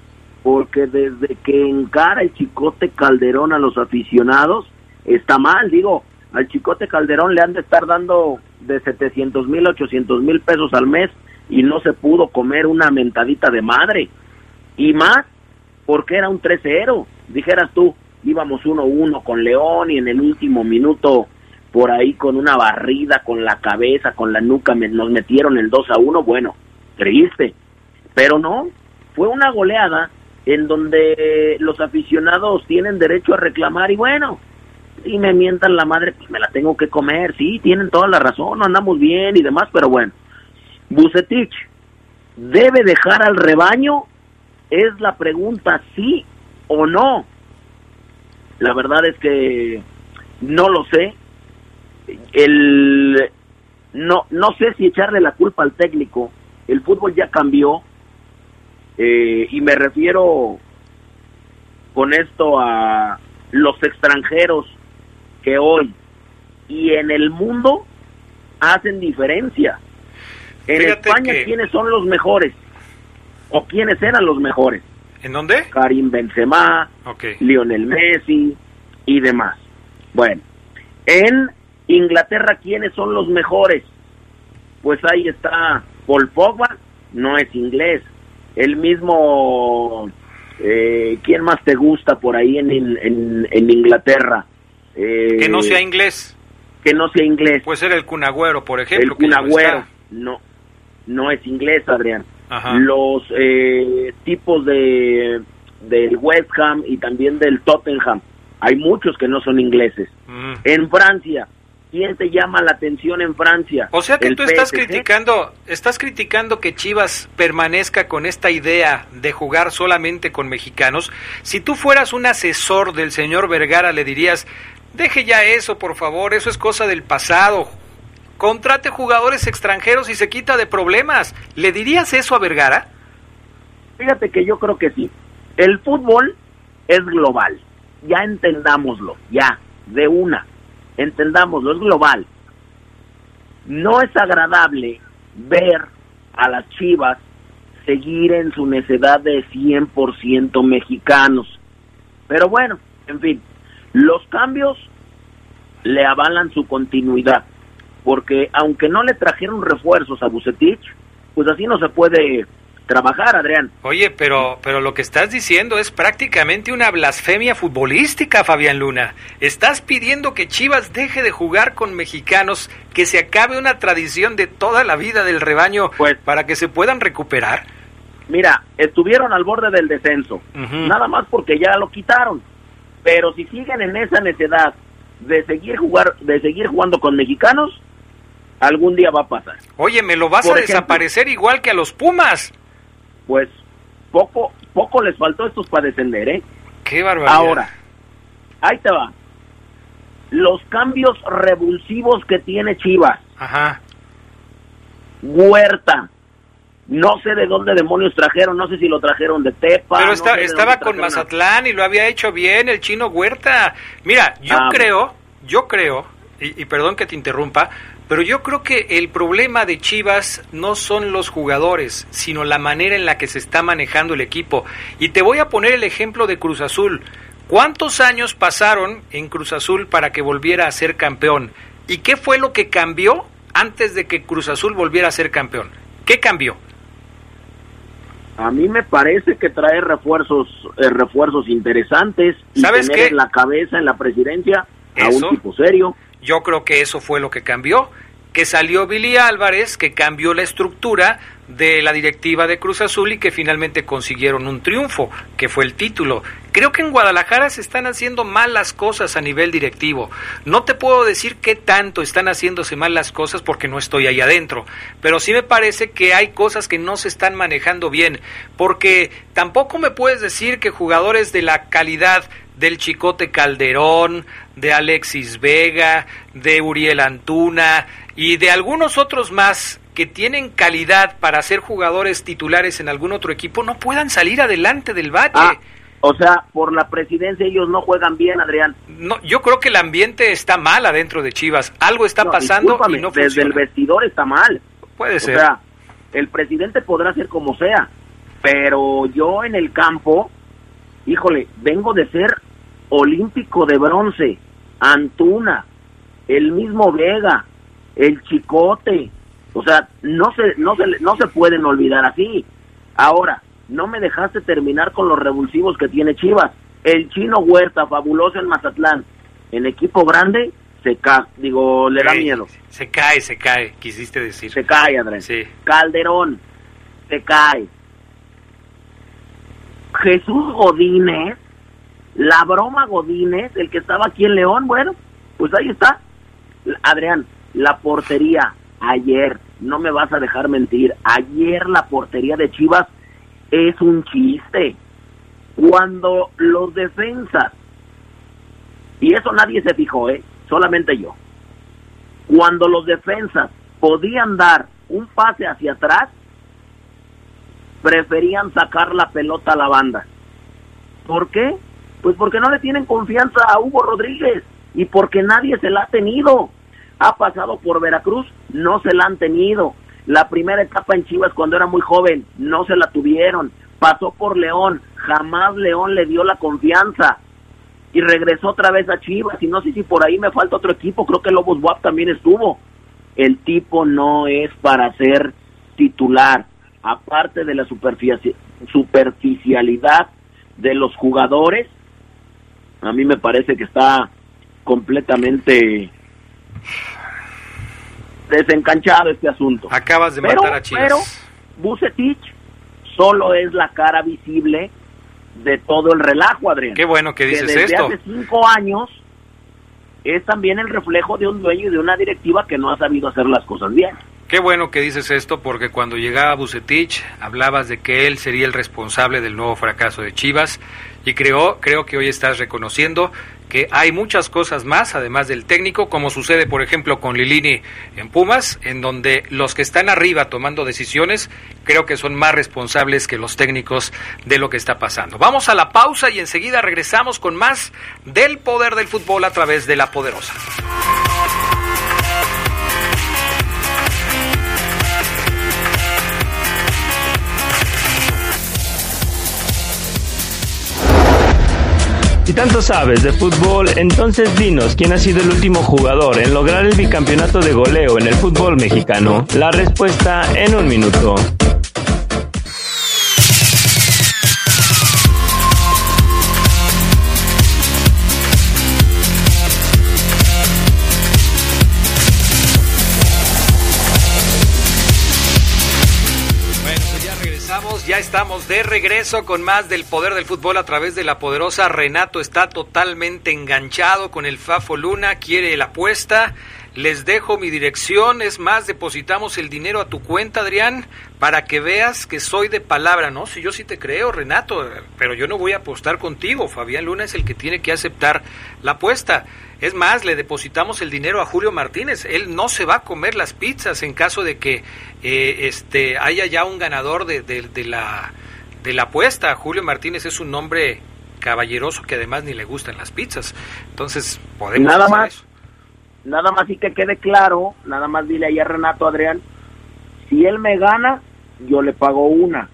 porque desde que encara el Chicote Calderón a los aficionados, está mal, digo, al Chicote Calderón le han de estar dando de 700 mil, 800 mil pesos al mes y no se pudo comer una mentadita de madre. Y más porque era un 3-0, dijeras tú, íbamos 1-1 con León y en el último minuto por ahí con una barrida con la cabeza, con la nuca, nos metieron el 2 a 1, bueno, triste. Pero no, fue una goleada en donde los aficionados tienen derecho a reclamar y bueno, y me mientan la madre, pues me la tengo que comer, sí, tienen toda la razón, andamos bien y demás, pero bueno. Bucetich, ¿debe dejar al rebaño? Es la pregunta, sí o no. La verdad es que no lo sé. El no no sé si echarle la culpa al técnico. El fútbol ya cambió eh, y me refiero con esto a los extranjeros que hoy y en el mundo hacen diferencia. En España, ¿quiénes son los mejores? ¿O quiénes eran los mejores? ¿En dónde? Karim Benzema, Lionel Messi y demás. Bueno, en Inglaterra, ¿quiénes son los mejores? Pues ahí está Paul Pogba, no es inglés. El mismo, eh, ¿quién más te gusta por ahí en, en, Inglaterra? Eh, que no sea inglés. Que no sea inglés. Puede ser el Cunagüero, por ejemplo. El Cunagüero, no, no es inglés, Adrián los eh, tipos de del West Ham y también del Tottenham. Hay muchos que no son ingleses. En Francia, ¿quién te llama la atención en Francia? O sea que tú estás criticando, estás criticando que Chivas permanezca con esta idea de jugar solamente con mexicanos. Si tú fueras un asesor del señor Vergara, le dirías, deje ya eso, por favor, eso es cosa del pasado contrate jugadores extranjeros y se quita de problemas. ¿Le dirías eso a Vergara? Fíjate que yo creo que sí. El fútbol es global. Ya entendámoslo, ya, de una. Entendámoslo, es global. No es agradable ver a las Chivas seguir en su necedad de 100% mexicanos. Pero bueno, en fin, los cambios le avalan su continuidad porque aunque no le trajeron refuerzos a Bucetich, pues así no se puede trabajar, Adrián. Oye, pero, pero lo que estás diciendo es prácticamente una blasfemia futbolística, Fabián Luna. Estás pidiendo que Chivas deje de jugar con mexicanos, que se acabe una tradición de toda la vida del rebaño pues, para que se puedan recuperar. Mira, estuvieron al borde del descenso, nada más porque ya lo quitaron. Pero si siguen en esa necedad de seguir jugar, de seguir jugando con mexicanos, algún día va a pasar. Oye, me lo vas a desaparecer igual que a los Pumas. Pues poco, poco les faltó estos para descender, ¿eh? Qué barbaridad. Ahora, ahí te va. Los cambios revulsivos que tiene Chivas. Ajá. Huerta. No sé de dónde demonios trajeron, no sé si lo trajeron de Tepa. Pero estaba con Mazatlán y lo había hecho bien el chino Huerta. Mira, yo ah, creo, yo creo, y, y perdón que te interrumpa, pero yo creo que el problema de Chivas no son los jugadores, sino la manera en la que se está manejando el equipo. Y te voy a poner el ejemplo de Cruz Azul. ¿Cuántos años pasaron en Cruz Azul para que volviera a ser campeón? ¿Y qué fue lo que cambió antes de que Cruz Azul volviera a ser campeón? ¿Qué cambió? A mí me parece que trae refuerzos eh, refuerzos interesantes y ¿Sabes tener la cabeza en la presidencia a un tipo serio. Yo creo que eso fue lo que cambió, que salió Billy Álvarez, que cambió la estructura de la directiva de Cruz Azul y que finalmente consiguieron un triunfo, que fue el título. Creo que en Guadalajara se están haciendo mal las cosas a nivel directivo. No te puedo decir qué tanto están haciéndose mal las cosas porque no estoy ahí adentro, pero sí me parece que hay cosas que no se están manejando bien, porque tampoco me puedes decir que jugadores de la calidad del Chicote Calderón, de Alexis Vega, de Uriel Antuna y de algunos otros más que tienen calidad para ser jugadores titulares en algún otro equipo no puedan salir adelante del bate. Ah, o sea, por la presidencia ellos no juegan bien, Adrián. No, yo creo que el ambiente está mal adentro de Chivas. Algo está pasando y no Desde el vestidor está mal. Puede ser. O sea, el presidente podrá ser como sea, pero yo en el campo, híjole, vengo de ser olímpico de bronce, Antuna, el mismo Vega, el Chicote, o sea, no se, no se, no se pueden olvidar así. Ahora, no me dejaste terminar con los revulsivos que tiene Chivas. el chino Huerta, fabuloso en Mazatlán, en equipo grande, se cae, digo, le da miedo. Se cae, se cae, quisiste decir. Se cae, Andrés. Sí. Calderón, se cae. Jesús Godínez, la broma Godínez, el que estaba aquí en León, bueno, pues ahí está. Adrián, la portería, ayer, no me vas a dejar mentir, ayer la portería de Chivas es un chiste. Cuando los defensas, y eso nadie se fijó, ¿eh? solamente yo, cuando los defensas podían dar un pase hacia atrás, preferían sacar la pelota a la banda. ¿Por qué? Pues porque no le tienen confianza a Hugo Rodríguez y porque nadie se la ha tenido. Ha pasado por Veracruz, no se la han tenido. La primera etapa en Chivas cuando era muy joven, no se la tuvieron. Pasó por León, jamás León le dio la confianza. Y regresó otra vez a Chivas. Y no sé si por ahí me falta otro equipo, creo que Lobos WAP también estuvo. El tipo no es para ser titular. Aparte de la superfici- superficialidad de los jugadores, a mí me parece que está completamente desencanchado este asunto. Acabas de Pero, matar a Chivas. pero Bucetich solo es la cara visible de todo el relajo, Adrián. Qué bueno que dices desde esto. hace cinco años es también el reflejo de un dueño y de una directiva que no ha sabido hacer las cosas bien. Qué bueno que dices esto porque cuando llegaba Bucetich hablabas de que él sería el responsable del nuevo fracaso de Chivas y creo, creo que hoy estás reconociendo que hay muchas cosas más además del técnico, como sucede por ejemplo con Lilini en Pumas, en donde los que están arriba tomando decisiones creo que son más responsables que los técnicos de lo que está pasando. Vamos a la pausa y enseguida regresamos con más del poder del fútbol a través de la poderosa. Si tanto sabes de fútbol, entonces dinos quién ha sido el último jugador en lograr el bicampeonato de goleo en el fútbol mexicano. La respuesta en un minuto. Estamos de regreso con más del poder del fútbol a través de la poderosa. Renato está totalmente enganchado con el Fafo Luna, quiere la apuesta. Les dejo mi dirección, es más, depositamos el dinero a tu cuenta, Adrián, para que veas que soy de palabra, ¿no? Si yo sí te creo, Renato, pero yo no voy a apostar contigo. Fabián Luna es el que tiene que aceptar la apuesta. Es más, le depositamos el dinero a Julio Martínez. Él no se va a comer las pizzas en caso de que eh, este, haya ya un ganador de, de- de la, de la apuesta. Julio Martínez es un hombre caballeroso que además ni le gustan las pizzas. Entonces, podemos Nada hacer más. eso. Nada más y que quede claro, nada más dile ahí a Renato Adrián, si él me gana, yo le pago una.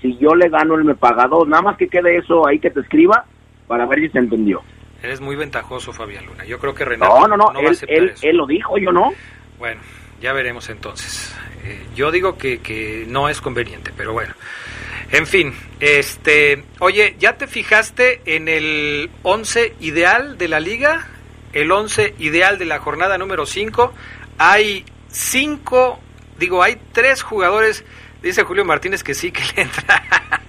Si yo le gano, él me paga dos. Nada más que quede eso ahí que te escriba para ver si se entendió. Eres muy ventajoso, Fabián Luna. Yo creo que Renato No, no, no, va a él, aceptar él, eso. él lo dijo, yo no. Bueno, ya veremos entonces. Eh, yo digo que, que no es conveniente, pero bueno. En fin, este, oye, ¿ya te fijaste en el 11 ideal de la liga? El 11 ideal de la jornada número 5. Hay cinco, digo, hay tres jugadores, dice Julio Martínez que sí que le entra.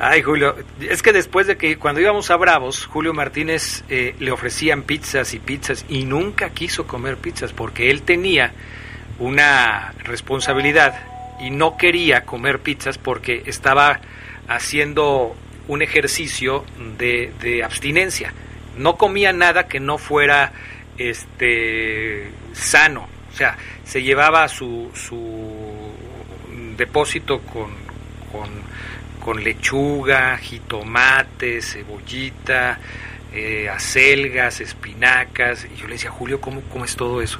Ay, Julio, es que después de que cuando íbamos a Bravos, Julio Martínez eh, le ofrecían pizzas y pizzas y nunca quiso comer pizzas porque él tenía una responsabilidad y no quería comer pizzas porque estaba haciendo un ejercicio de, de abstinencia. No comía nada que no fuera este sano. O sea, se llevaba su, su depósito con, con, con lechuga, jitomate, cebollita, eh, acelgas, espinacas. Y yo le decía, Julio, ¿cómo comes todo eso?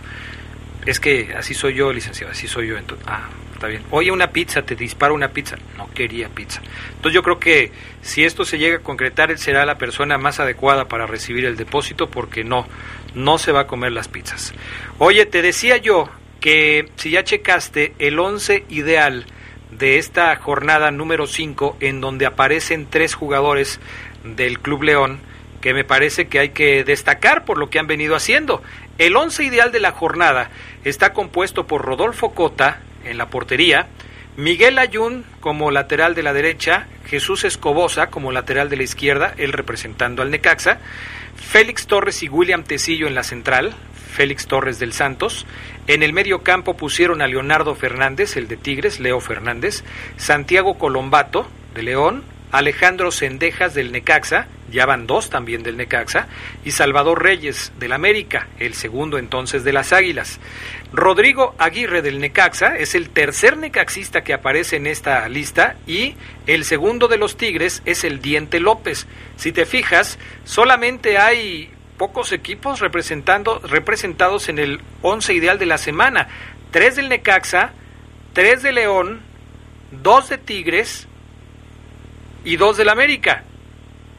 Es que así soy yo, licenciado, así soy yo. Entonces, ah, está bien. Oye, una pizza, te disparo una pizza. No quería pizza. Entonces yo creo que si esto se llega a concretar, él será la persona más adecuada para recibir el depósito porque no, no se va a comer las pizzas. Oye, te decía yo que si ya checaste el 11 ideal de esta jornada número 5 en donde aparecen tres jugadores del Club León que me parece que hay que destacar por lo que han venido haciendo. El once ideal de la jornada está compuesto por Rodolfo Cota en la portería, Miguel Ayun como lateral de la derecha, Jesús Escobosa como lateral de la izquierda, él representando al Necaxa, Félix Torres y William Tecillo en la central, Félix Torres del Santos. En el medio campo pusieron a Leonardo Fernández, el de Tigres, Leo Fernández, Santiago Colombato, de León, Alejandro Sendejas del Necaxa, ya van dos también del Necaxa, y Salvador Reyes del América, el segundo entonces de las Águilas. Rodrigo Aguirre del Necaxa es el tercer necaxista que aparece en esta lista y el segundo de los Tigres es el Diente López. Si te fijas, solamente hay pocos equipos representando, representados en el once ideal de la semana. Tres del Necaxa, tres de León, dos de Tigres, y dos del América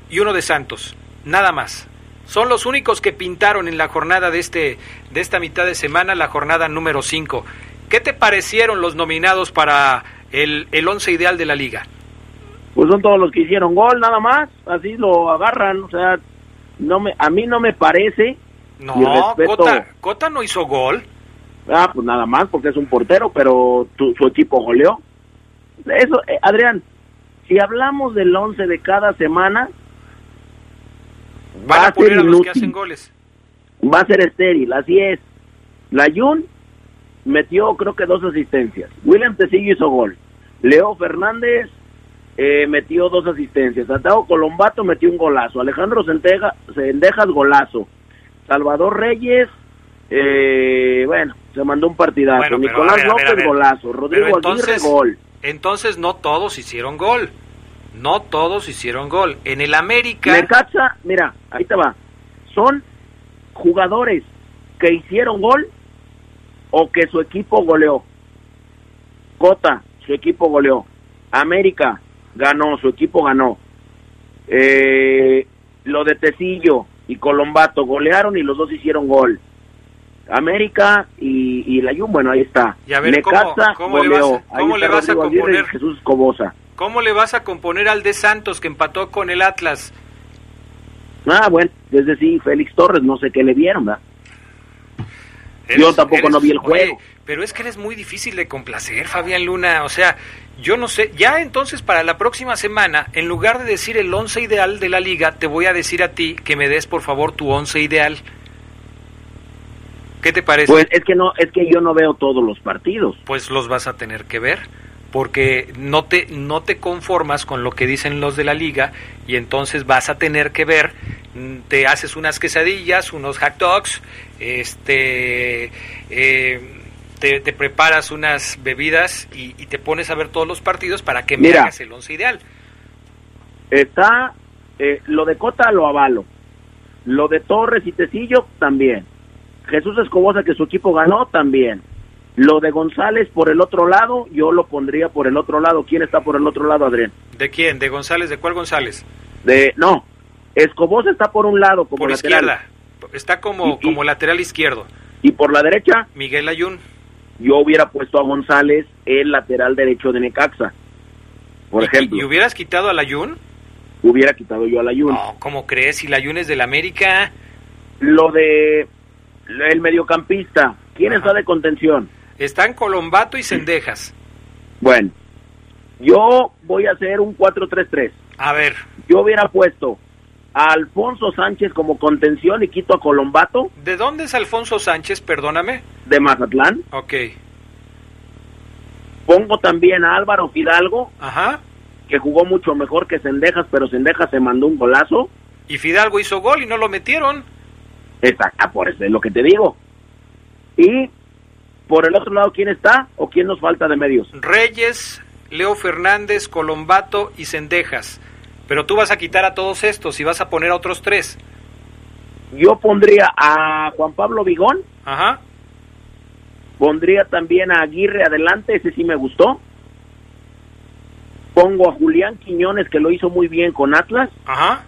y uno de Santos, nada más. Son los únicos que pintaron en la jornada de este de esta mitad de semana, la jornada número 5. ¿Qué te parecieron los nominados para el, el once ideal de la liga? Pues son todos los que hicieron gol, nada más, así lo agarran, o sea, no me, a mí no me parece. No, Cota, no hizo gol. Ah, pues nada más, porque es un portero, pero su equipo goleó. Eso, eh, Adrián, si hablamos del 11 de cada semana, va a, ser los que hacen goles. Va a ser estéril, así es. La Jun metió creo que dos asistencias. William Tecillo hizo gol. Leo Fernández eh, metió dos asistencias. Santiago Colombato metió un golazo. Alejandro Sendejas golazo. Salvador Reyes, eh, bueno, se mandó un partidazo. Nicolás López golazo. Rodrigo Aguirre gol. Entonces no todos hicieron gol. No todos hicieron gol. En el América... Necaxa, mira, ahí te va. Son jugadores que hicieron gol o que su equipo goleó. Cota, su equipo goleó. América ganó, su equipo ganó. Eh, lo de Tecillo y Colombato golearon y los dos hicieron gol. América y, y la Jun, bueno, ahí está. Y a ver, ¿cómo, le vas, a componer? Jesús Cobosa. ¿Cómo le vas a componer al de Santos que empató con el Atlas? Ah, bueno, desde sí, Félix Torres, no sé qué le vieron, ¿verdad? Yo tampoco no vi el juego. pero es que eres muy difícil de complacer, Fabián Luna. O sea, yo no sé. Ya entonces para la próxima semana, en lugar de decir el once ideal de la liga, te voy a decir a ti que me des por favor tu once ideal. ¿Qué te parece? Pues es que no, es que yo no veo todos los partidos. Pues los vas a tener que ver, porque no te, no te conformas con lo que dicen los de la liga y entonces vas a tener que ver, mm, te haces unas quesadillas, unos hot dogs, este, eh, te, preparas unas bebidas y, te pones a ver todos los partidos para que me hagas el once ideal. Está, eh, lo de Cota lo avalo, lo de Torres y Tecillo también Jesús Escobosa, que su equipo ganó, también. Lo de González por el otro lado, yo lo pondría por el otro lado. ¿Quién está por el otro lado, Adrián? ¿De quién? ¿De González? ¿De cuál González? De, no, Escobosa está por un lado como por izquierda. Está como, como lateral izquierdo. ¿Y por la derecha? Miguel Ayun. Yo hubiera puesto a González el lateral derecho de Necaxa, por ejemplo. ¿Y hubieras quitado al Ayun? Hubiera quitado yo al Ayun. No, ¿cómo crees? Si el Ayun es del América. Lo de el mediocampista, ¿quién está de contención? Están Colombato y Cendejas. Bueno, yo voy a hacer un 4-3-3. A ver. Yo hubiera puesto a Alfonso Sánchez como contención y quito a Colombato. ¿De dónde es Alfonso Sánchez, perdóname? De Mazatlán. Ok. Pongo también a Álvaro Fidalgo. Ajá. Que jugó mucho mejor que Cendejas, pero Cendejas se mandó un golazo. Y Fidalgo hizo gol y no lo metieron. Exacto, por eso es lo que te digo. Y por el otro lado, ¿quién está o quién nos falta de medios? Reyes, Leo Fernández, Colombato y Cendejas. Pero tú vas a quitar a todos estos y vas a poner a otros tres. Yo pondría a Juan Pablo Vigón. Ajá. Pondría también a Aguirre adelante, ese sí me gustó. Pongo a Julián Quiñones, que lo hizo muy bien con Atlas. Ajá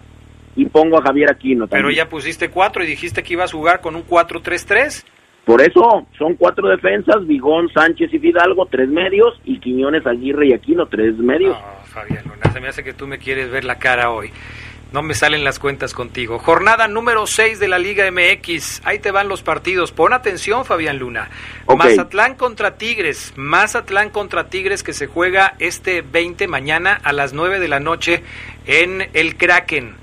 y pongo a Javier Aquino también. Pero ya pusiste cuatro y dijiste que ibas a jugar con un 4-3-3. Por eso son cuatro defensas, Vigón, Sánchez y Fidalgo, tres medios, y Quiñones, Aguirre y Aquino, tres medios. No, Fabián se me hace que tú me quieres ver la cara hoy. No me salen las cuentas contigo. Jornada número 6 de la Liga MX. Ahí te van los partidos. Pon atención, Fabián Luna. Mazatlán contra Tigres. Mazatlán contra Tigres que se juega este 20 mañana a las 9 de la noche en el Kraken.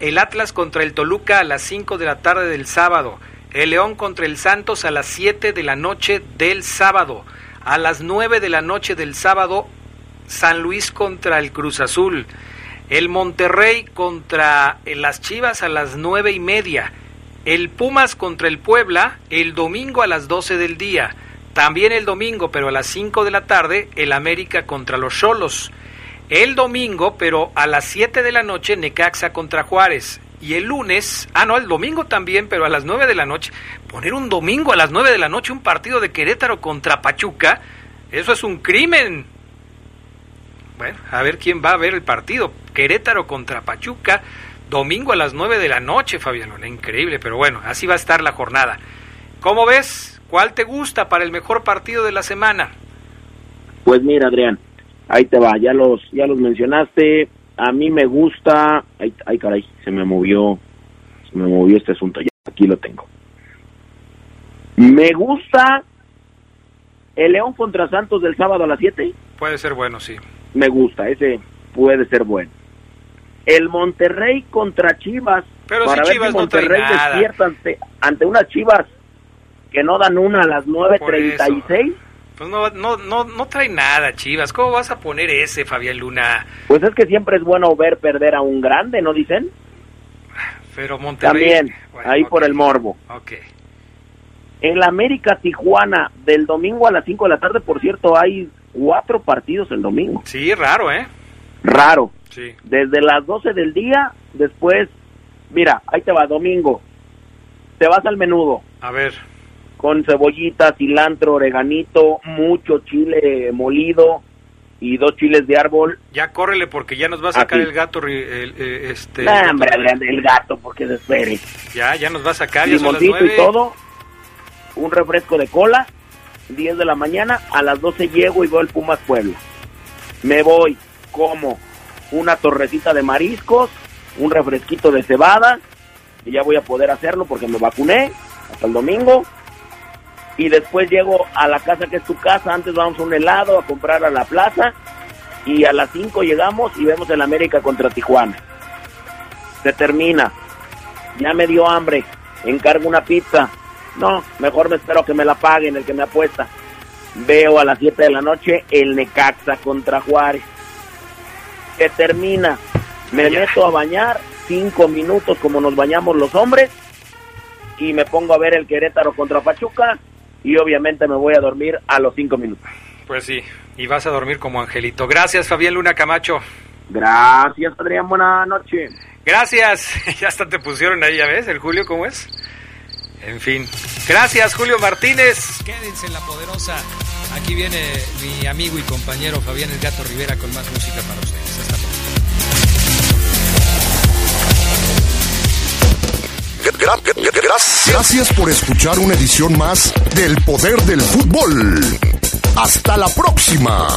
el Atlas contra el Toluca a las 5 de la tarde del sábado. El León contra el Santos a las 7 de la noche del sábado. A las 9 de la noche del sábado, San Luis contra el Cruz Azul. El Monterrey contra las Chivas a las nueve y media. El Pumas contra el Puebla el domingo a las doce del día. También el domingo, pero a las cinco de la tarde, el América contra los Cholos. El domingo, pero a las siete de la noche, Necaxa contra Juárez. Y el lunes, ah, no, el domingo también, pero a las nueve de la noche. Poner un domingo a las nueve de la noche un partido de Querétaro contra Pachuca, eso es un crimen. Bueno, a ver quién va a ver el partido. Querétaro contra Pachuca, domingo a las 9 de la noche, Fabián Increíble, pero bueno, así va a estar la jornada. ¿Cómo ves? ¿Cuál te gusta para el mejor partido de la semana? Pues mira, Adrián, ahí te va, ya los, ya los mencionaste. A mí me gusta. Ay, ay, caray, se me movió. Se me movió este asunto. Ya, aquí lo tengo. Me gusta el León contra Santos del sábado a las 7. Puede ser bueno, sí me gusta, ese puede ser bueno. El Monterrey contra Chivas, Pero para ver si Monterrey despierta ante, ante unas Chivas que no dan una a las 9.36. Pues no, no, no, no trae nada, Chivas. ¿Cómo vas a poner ese, Fabián Luna? Pues es que siempre es bueno ver perder a un grande, ¿no dicen? Pero Monterrey... También, ahí por el morbo. Ok. En la América Tijuana, del domingo a las 5 de la tarde, por cierto, hay cuatro partidos el domingo. Sí, raro, ¿eh? Raro. Sí. Desde las 12 del día, después, mira, ahí te va, domingo. Te vas al menudo. A ver. Con cebollita, cilantro, oreganito, mucho chile molido y dos chiles de árbol. Ya córrele porque ya nos va a sacar el gato. El, eh, este, el gato, porque se espere. Ya, ya nos va a sacar. Limoncito y todo. Un refresco de cola 10 de la mañana, a las 12 llego y veo el Pumas Puebla. Me voy, como una torrecita de mariscos, un refresquito de cebada, y ya voy a poder hacerlo porque me vacuné hasta el domingo. Y después llego a la casa que es tu casa, antes vamos a un helado a comprar a la plaza, y a las 5 llegamos y vemos el América contra Tijuana. Se termina, ya me dio hambre, encargo una pizza, no, mejor me espero que me la paguen el que me apuesta. Veo a las 7 de la noche el Necaxa contra Juárez. Que termina. Me meto a bañar cinco minutos como nos bañamos los hombres y me pongo a ver el Querétaro contra Pachuca y obviamente me voy a dormir a los cinco minutos. Pues sí, y vas a dormir como angelito. Gracias, Fabián Luna Camacho. Gracias, Adrián. Buenas noches. Gracias. Ya hasta te pusieron ahí, ya ves, el Julio, ¿cómo es? En fin. Gracias, Julio Martínez. Quédense en la poderosa. Aquí viene mi amigo y compañero Fabián El Gato Rivera con más música para ustedes. Hasta Gracias por escuchar una edición más del Poder del Fútbol. Hasta la próxima.